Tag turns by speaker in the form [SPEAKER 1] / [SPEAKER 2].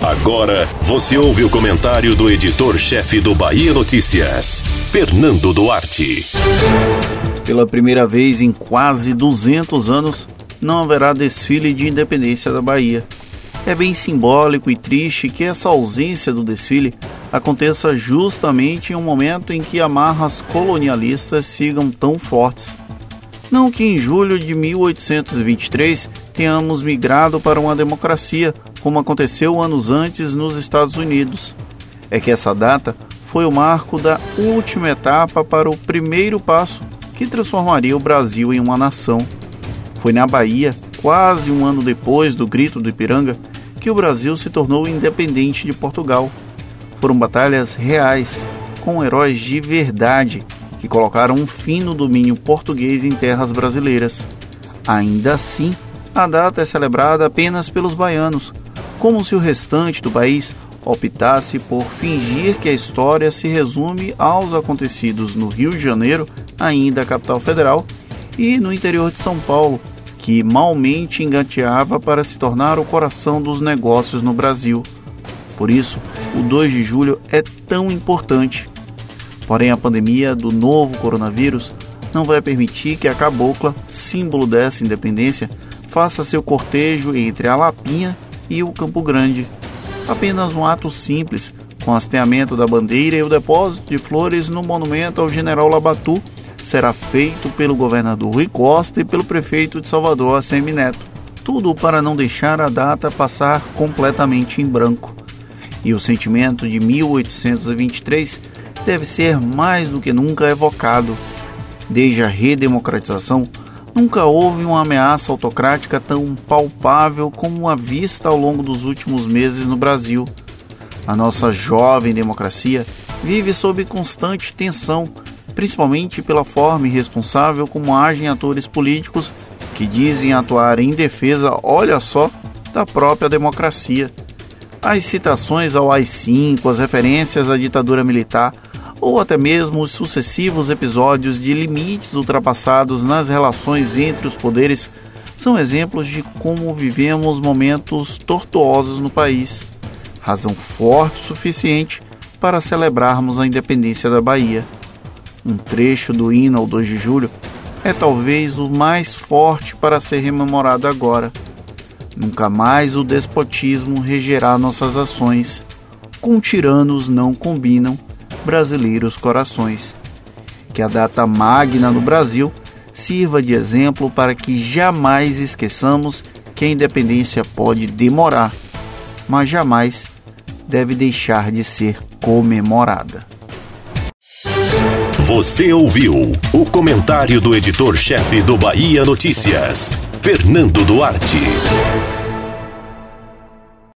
[SPEAKER 1] Agora você ouve o comentário do editor-chefe do Bahia Notícias, Fernando Duarte.
[SPEAKER 2] Pela primeira vez em quase 200 anos, não haverá desfile de independência da Bahia. É bem simbólico e triste que essa ausência do desfile aconteça justamente em um momento em que amarras colonialistas sigam tão fortes. Não que em julho de 1823 tenhamos migrado para uma democracia, como aconteceu anos antes nos Estados Unidos. É que essa data foi o marco da última etapa para o primeiro passo que transformaria o Brasil em uma nação. Foi na Bahia, quase um ano depois do Grito do Ipiranga, que o Brasil se tornou independente de Portugal. Foram batalhas reais, com heróis de verdade, que colocaram um fim no domínio português em terras brasileiras. Ainda assim, a data é celebrada apenas pelos baianos, como se o restante do país optasse por fingir que a história se resume aos acontecidos no Rio de Janeiro, ainda capital federal, e no interior de São Paulo, que malmente engateava para se tornar o coração dos negócios no Brasil. Por isso, o 2 de julho é tão importante. Porém, a pandemia do novo coronavírus não vai permitir que a cabocla, símbolo dessa independência, faça seu cortejo entre a Lapinha e o Campo Grande. Apenas um ato simples, com hasteamento da bandeira e o depósito de flores no monumento ao general Labatu, será feito pelo governador Rui Costa e pelo prefeito de Salvador, Assemi Neto. Tudo para não deixar a data passar completamente em branco. E o sentimento de 1823 deve ser mais do que nunca evocado. Desde a redemocratização, Nunca houve uma ameaça autocrática tão palpável como a vista ao longo dos últimos meses no Brasil. A nossa jovem democracia vive sob constante tensão, principalmente pela forma irresponsável como agem atores políticos que dizem atuar em defesa, olha só, da própria democracia. As citações ao AI-5, as referências à ditadura militar ou até mesmo os sucessivos episódios de limites ultrapassados nas relações entre os poderes são exemplos de como vivemos momentos tortuosos no país, razão forte o suficiente para celebrarmos a independência da Bahia. Um trecho do hino ao 2 de julho é talvez o mais forte para ser rememorado agora. Nunca mais o despotismo regerá nossas ações. Com tiranos não combinam brasileiros corações. Que a data magna no Brasil sirva de exemplo para que jamais esqueçamos que a independência pode demorar, mas jamais deve deixar de ser comemorada.
[SPEAKER 1] Você ouviu o comentário do editor-chefe do Bahia Notícias, Fernando Duarte.